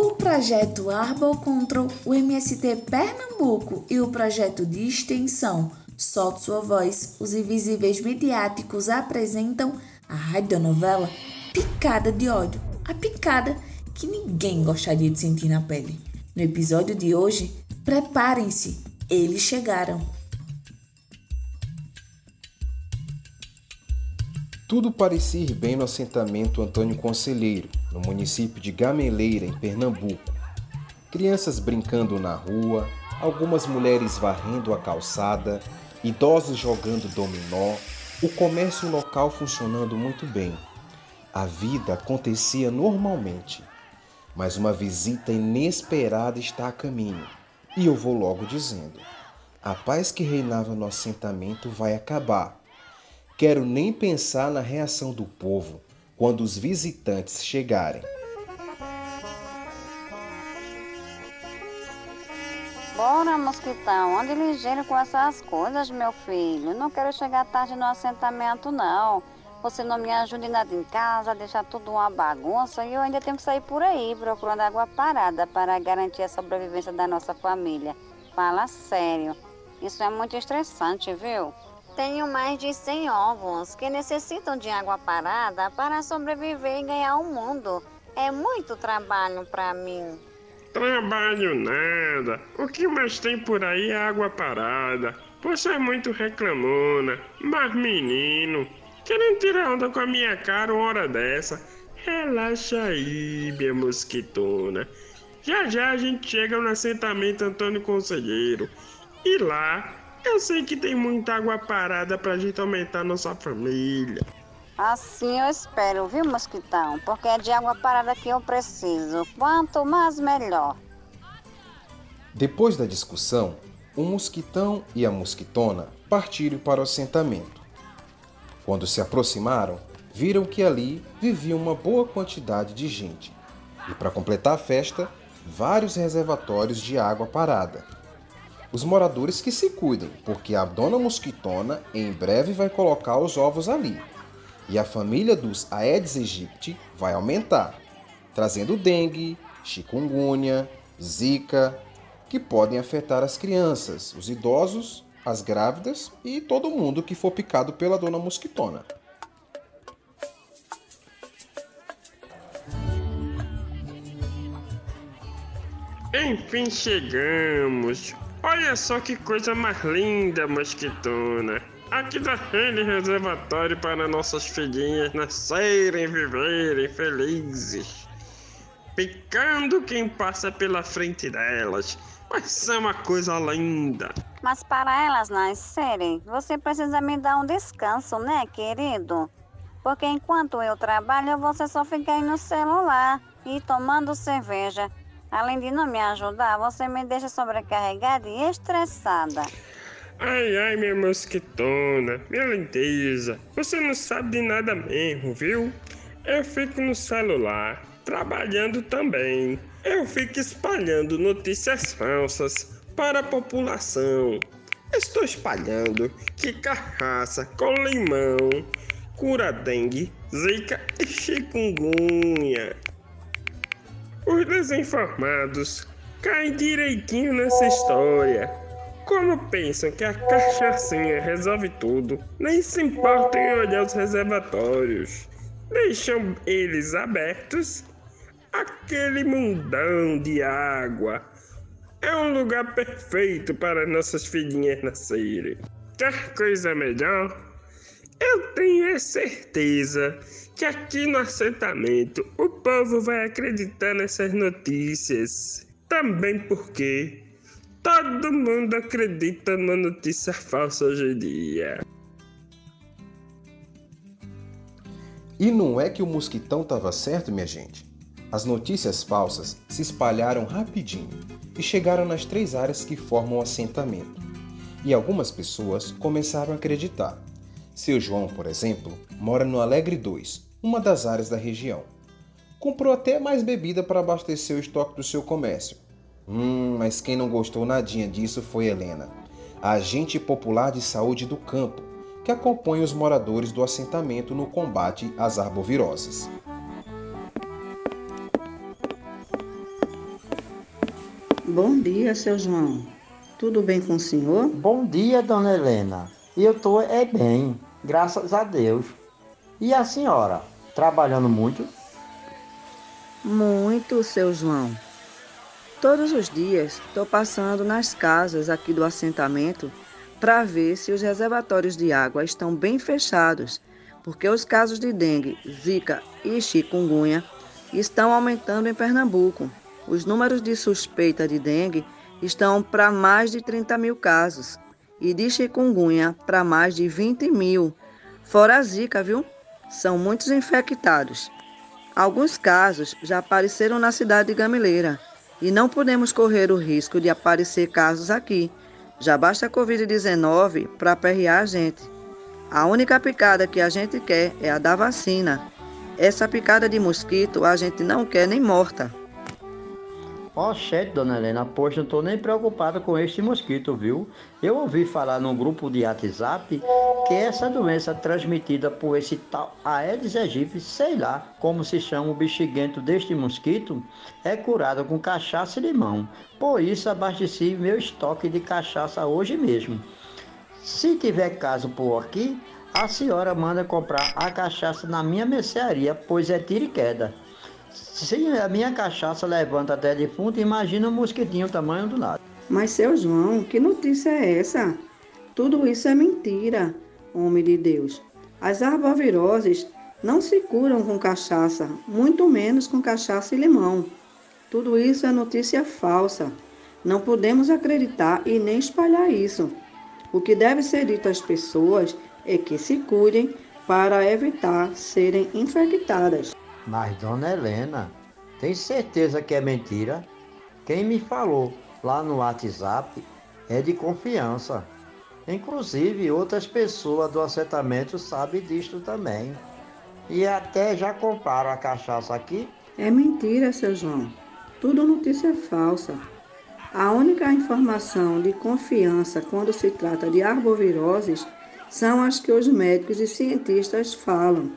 O projeto Arbor Control, o MST Pernambuco e o projeto de extensão Solte Sua Voz, os invisíveis mediáticos apresentam a radionovela Picada de Ódio, a picada que ninguém gostaria de sentir na pele. No episódio de hoje, preparem-se, eles chegaram. Tudo parecia ir bem no assentamento Antônio Conselheiro, no município de Gameleira, em Pernambuco. Crianças brincando na rua, algumas mulheres varrendo a calçada, idosos jogando dominó, o comércio local funcionando muito bem. A vida acontecia normalmente, mas uma visita inesperada está a caminho. E eu vou logo dizendo: a paz que reinava no assentamento vai acabar Quero nem pensar na reação do povo quando os visitantes chegarem. Bora, mosquitão, ande ligeiro com essas coisas, meu filho. Não quero chegar tarde no assentamento, não. Você não me ajuda em nada em casa, deixa tudo uma bagunça e eu ainda tenho que sair por aí procurando água parada para garantir a sobrevivência da nossa família. Fala sério. Isso é muito estressante, viu? Tenho mais de 100 ovos que necessitam de água parada para sobreviver e ganhar o mundo. É muito trabalho para mim. Trabalho nada. O que mais tem por aí é água parada. Você é muito reclamona. Mas menino, querendo tirar onda com a minha cara uma hora dessa? Relaxa aí, minha mosquitona. Já já a gente chega no assentamento Antônio Conselheiro. E lá eu sei que tem muita água parada pra gente aumentar nossa família. Assim eu espero, viu, mosquitão? Porque é de água parada que eu preciso. Quanto mais, melhor. Depois da discussão, o mosquitão e a mosquitona partiram para o assentamento. Quando se aproximaram, viram que ali vivia uma boa quantidade de gente. E para completar a festa, vários reservatórios de água parada os moradores que se cuidem, porque a dona mosquitona em breve vai colocar os ovos ali. E a família dos Aedes aegypti vai aumentar, trazendo dengue, chikungunya, zika, que podem afetar as crianças, os idosos, as grávidas e todo mundo que for picado pela dona mosquitona. Enfim chegamos. Olha só que coisa mais linda, mosquitona. Aqui daquele reservatório para nossas filhinhas nascerem e viverem felizes. Picando quem passa pela frente delas. Vai ser uma coisa linda. Mas para elas nascerem, você precisa me dar um descanso, né, querido? Porque enquanto eu trabalho, você só fica aí no celular e tomando cerveja. Além de não me ajudar, você me deixa sobrecarregada e estressada. Ai, ai, minha mosquitona, minha lindeza, você não sabe de nada mesmo, viu? Eu fico no celular, trabalhando também. Eu fico espalhando notícias falsas para a população. Estou espalhando que cachaça com limão cura dengue, zika e chikungunya. Os desinformados caem direitinho nessa história. Como pensam que a cachaçinha resolve tudo, nem se importam em olhar os reservatórios. Deixam eles abertos. Aquele mundão de água é um lugar perfeito para nossas filhinhas nascerem. Quer coisa melhor? Eu tenho certeza que aqui no assentamento o povo vai acreditar nessas notícias. Também porque todo mundo acredita na notícia falsa hoje em dia. E não é que o mosquitão estava certo, minha gente? As notícias falsas se espalharam rapidinho e chegaram nas três áreas que formam o assentamento. E algumas pessoas começaram a acreditar. Seu João, por exemplo, mora no Alegre 2, uma das áreas da região. Comprou até mais bebida para abastecer o estoque do seu comércio. Hum, mas quem não gostou nadinha disso foi Helena, a agente popular de saúde do campo, que acompanha os moradores do assentamento no combate às arboviroses. Bom dia, seu João. Tudo bem com o senhor? Bom dia, dona Helena. E eu tô é bem, graças a Deus. E a senhora, trabalhando muito? Muito, seu João. Todos os dias estou passando nas casas aqui do assentamento para ver se os reservatórios de água estão bem fechados, porque os casos de dengue, zika e chikungunya estão aumentando em Pernambuco. Os números de suspeita de dengue estão para mais de 30 mil casos e de chikungunya para mais de 20 mil. Fora a zika, viu? São muitos infectados. Alguns casos já apareceram na cidade de Gamileira e não podemos correr o risco de aparecer casos aqui. Já basta a Covid-19 para aperrear a gente. A única picada que a gente quer é a da vacina. Essa picada de mosquito a gente não quer nem morta. Oxente, dona Helena, pois não estou nem preocupada com este mosquito, viu? Eu ouvi falar num grupo de WhatsApp que essa doença transmitida por esse tal Aedes aegypti, sei lá como se chama o bexiguento deste mosquito, é curada com cachaça e limão. Por isso abasteci meu estoque de cachaça hoje mesmo. Se tiver caso por aqui, a senhora manda comprar a cachaça na minha mercearia, pois é tiro e queda. Se a minha cachaça levanta até defunto, imagina um mosquitinho tamanho do lado. Mas, seu João, que notícia é essa? Tudo isso é mentira, homem de Deus. As arboviroses não se curam com cachaça, muito menos com cachaça e limão. Tudo isso é notícia falsa. Não podemos acreditar e nem espalhar isso. O que deve ser dito às pessoas é que se cuidem para evitar serem infectadas. Mas, dona Helena, tem certeza que é mentira? Quem me falou lá no WhatsApp é de confiança. Inclusive, outras pessoas do assentamento sabem disto também. E até já compraram a cachaça aqui? É mentira, seu João. Tudo notícia falsa. A única informação de confiança quando se trata de arboviroses são as que os médicos e cientistas falam.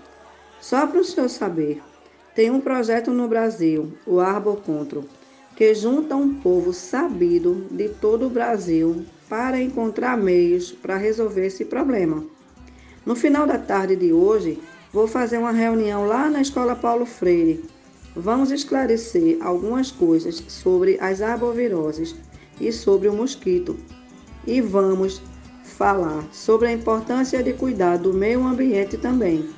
Só para o senhor saber, tem um projeto no Brasil, o Arbocontro, que junta um povo sabido de todo o Brasil para encontrar meios para resolver esse problema. No final da tarde de hoje, vou fazer uma reunião lá na Escola Paulo Freire. Vamos esclarecer algumas coisas sobre as arboviroses e sobre o mosquito. E vamos falar sobre a importância de cuidar do meio ambiente também.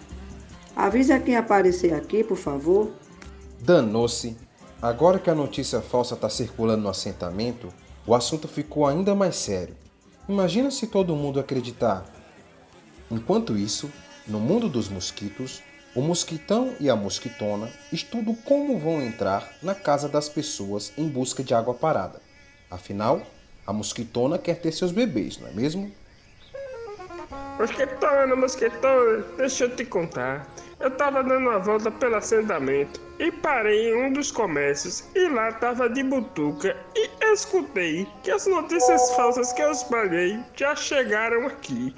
Avisa quem aparecer aqui, por favor. Danou-se. Agora que a notícia falsa está circulando no assentamento, o assunto ficou ainda mais sério. Imagina se todo mundo acreditar. Enquanto isso, no mundo dos mosquitos, o mosquitão e a mosquitona estudam como vão entrar na casa das pessoas em busca de água parada. Afinal, a mosquitona quer ter seus bebês, não é mesmo? Mosquitona, mosquitona, deixa eu te contar. Eu tava dando uma volta pelo assentamento e parei em um dos comércios e lá tava de butuca e escutei que as notícias falsas que eu espalhei já chegaram aqui.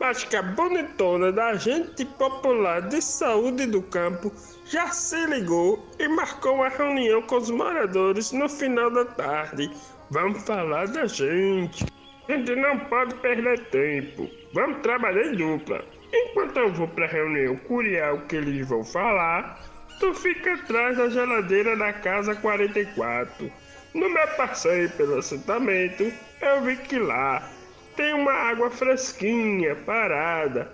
Mas que a bonitona da agente popular de saúde do campo já se ligou e marcou uma reunião com os moradores no final da tarde. Vamos falar da gente. A gente não pode perder tempo. Vamos trabalhar em dupla. Enquanto eu vou pra reunião curiar o que eles vão falar, tu fica atrás da geladeira da casa 44. No meu passeio pelo assentamento, eu vi que lá tem uma água fresquinha parada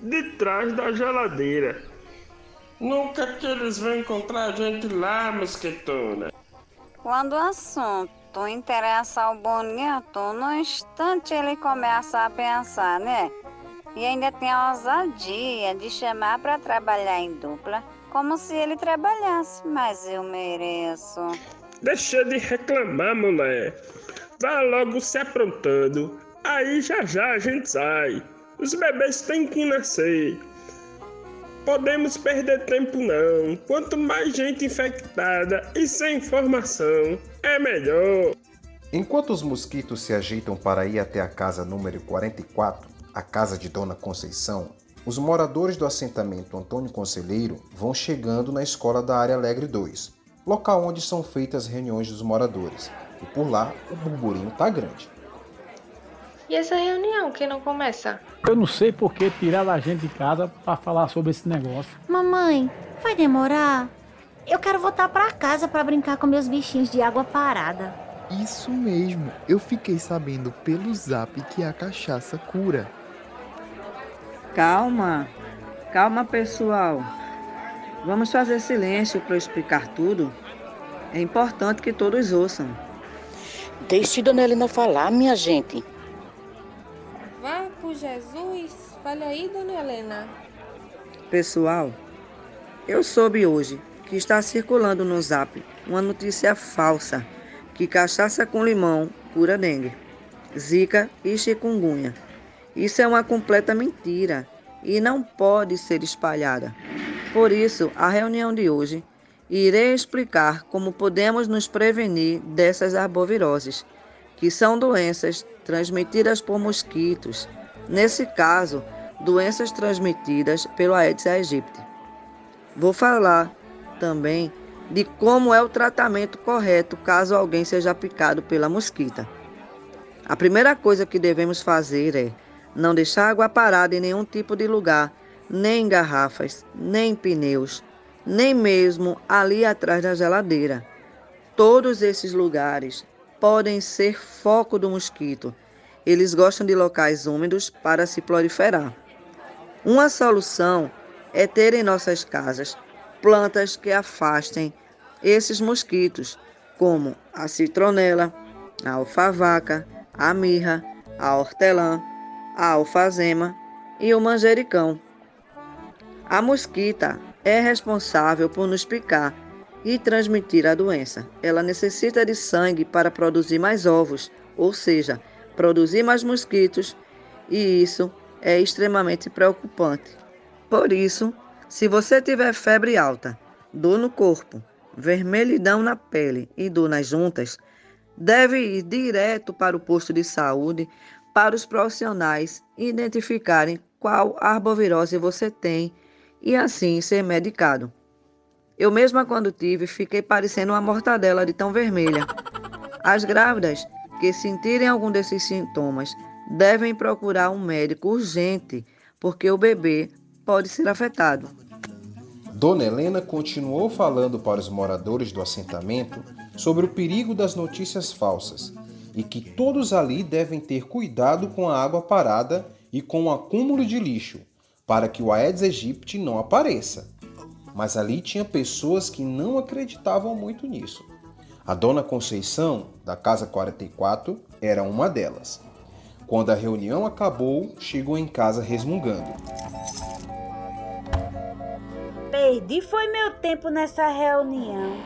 de trás da geladeira. Nunca que eles vão encontrar a gente lá, mosquetona. Quando o assunto interessa ao bonito, no instante ele começa a pensar, né? E ainda tem a ousadia de chamar para trabalhar em dupla, como se ele trabalhasse, mas eu mereço. Deixa de reclamar, mulher. Vá logo se aprontando. Aí já já a gente sai. Os bebês têm que nascer. Podemos perder tempo não. Quanto mais gente infectada e sem informação, é melhor. Enquanto os mosquitos se ajeitam para ir até a casa número 44, a casa de Dona Conceição, os moradores do assentamento Antônio Conselheiro vão chegando na escola da área Alegre 2, local onde são feitas reuniões dos moradores. e por lá o burburinho tá grande. E essa reunião, que não começa? Eu não sei por que tiraram a gente de casa para falar sobre esse negócio. Mamãe, vai demorar? Eu quero voltar para casa para brincar com meus bichinhos de água parada. Isso mesmo, eu fiquei sabendo pelo zap que a cachaça cura. Calma, calma pessoal. Vamos fazer silêncio para explicar tudo. É importante que todos ouçam. Deixe Dona Helena falar, minha gente. Vá por Jesus. Fale aí, Dona Helena. Pessoal, eu soube hoje que está circulando no zap uma notícia falsa que cachaça com limão cura dengue, zika e chikungunya. Isso é uma completa mentira e não pode ser espalhada. Por isso, a reunião de hoje irei explicar como podemos nos prevenir dessas arboviroses, que são doenças transmitidas por mosquitos, nesse caso, doenças transmitidas pelo Aedes aegypti. Vou falar também de como é o tratamento correto caso alguém seja picado pela mosquita. A primeira coisa que devemos fazer é não deixar água parada em nenhum tipo de lugar, nem em garrafas, nem em pneus, nem mesmo ali atrás da geladeira. Todos esses lugares podem ser foco do mosquito. Eles gostam de locais úmidos para se proliferar. Uma solução é ter em nossas casas plantas que afastem esses mosquitos, como a citronela, a alfavaca, a mirra, a hortelã, a alfazema e o manjericão. A mosquita é responsável por nos picar e transmitir a doença. Ela necessita de sangue para produzir mais ovos, ou seja, produzir mais mosquitos, e isso é extremamente preocupante. Por isso, se você tiver febre alta, dor no corpo, vermelhidão na pele e dor nas juntas, deve ir direto para o posto de saúde para os profissionais identificarem qual arbovirose você tem e assim ser medicado. Eu mesma quando tive, fiquei parecendo uma mortadela de tão vermelha. As grávidas que sentirem algum desses sintomas devem procurar um médico urgente, porque o bebê pode ser afetado. Dona Helena continuou falando para os moradores do assentamento sobre o perigo das notícias falsas e que todos ali devem ter cuidado com a água parada e com o acúmulo de lixo, para que o Aedes aegypti não apareça. Mas ali tinha pessoas que não acreditavam muito nisso. A dona Conceição, da Casa 44, era uma delas. Quando a reunião acabou, chegou em casa resmungando. Perdi foi meu tempo nessa reunião.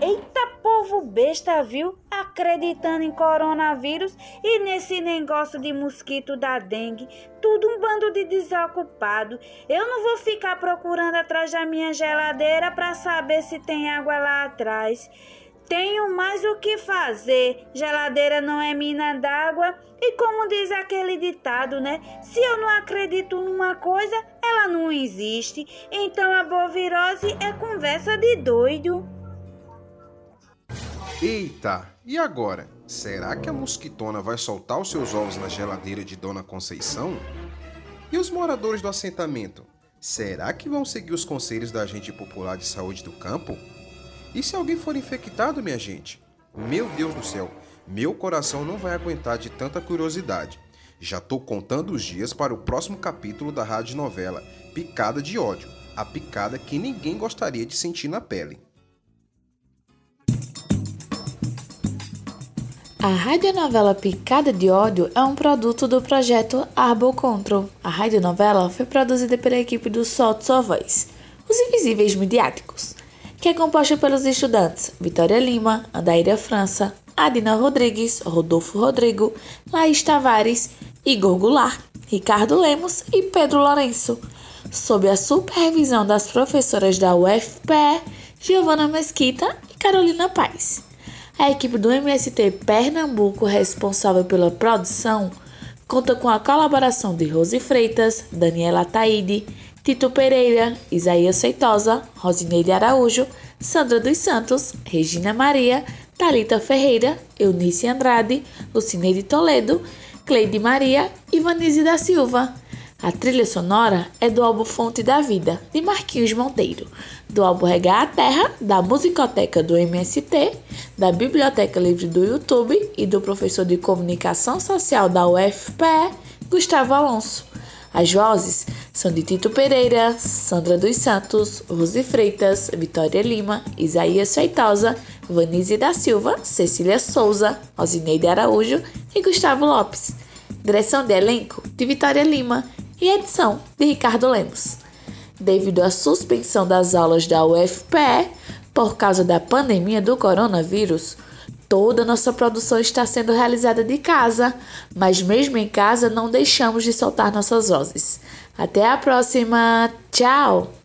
Eita povo besta, viu? Acreditando em coronavírus e nesse negócio de mosquito da dengue. Tudo um bando de desocupado. Eu não vou ficar procurando atrás da minha geladeira para saber se tem água lá atrás. Tenho mais o que fazer. Geladeira não é mina d'água. E como diz aquele ditado, né? Se eu não acredito numa coisa, ela não existe. Então a bovirose é conversa de doido. Eita, e agora? Será que a mosquitona vai soltar os seus ovos na geladeira de Dona Conceição? E os moradores do assentamento? Será que vão seguir os conselhos da agente popular de saúde do campo? E se alguém for infectado, minha gente? Meu Deus do céu, meu coração não vai aguentar de tanta curiosidade. Já estou contando os dias para o próximo capítulo da rádio novela Picada de Ódio, a picada que ninguém gostaria de sentir na pele. A radionovela Picada de Ódio é um produto do projeto Arbor Control. A radionovela foi produzida pela equipe do Solto Sua Voz, Os Invisíveis Midiáticos, que é composta pelos estudantes Vitória Lima, Adaíra França, Adina Rodrigues, Rodolfo Rodrigo, Laís Tavares, Igor Goulart, Ricardo Lemos e Pedro Lourenço, sob a supervisão das professoras da UFPE, Giovana Mesquita e Carolina Paz. A equipe do MST Pernambuco, responsável pela produção, conta com a colaboração de Rose Freitas, Daniela Taide, Tito Pereira, Isaías Feitosa, Rosineide Araújo, Sandra dos Santos, Regina Maria, Talita Ferreira, Eunice Andrade, Lucineide Toledo, Cleide Maria e Vanise da Silva. A trilha sonora é do álbum Fonte da Vida, de Marquinhos Monteiro, do álbum Regar a Terra, da Musicoteca do MST, da Biblioteca Livre do YouTube e do professor de Comunicação Social da UFPE, Gustavo Alonso. As vozes são de Tito Pereira, Sandra dos Santos, Rose Freitas, Vitória Lima, Isaías Feitosa, Vanise da Silva, Cecília Souza, Osineide Araújo e Gustavo Lopes. Direção de elenco de Vitória Lima e edição de Ricardo Lemos. Devido à suspensão das aulas da UFPE por causa da pandemia do coronavírus, toda nossa produção está sendo realizada de casa, mas mesmo em casa não deixamos de soltar nossas vozes. Até a próxima! Tchau!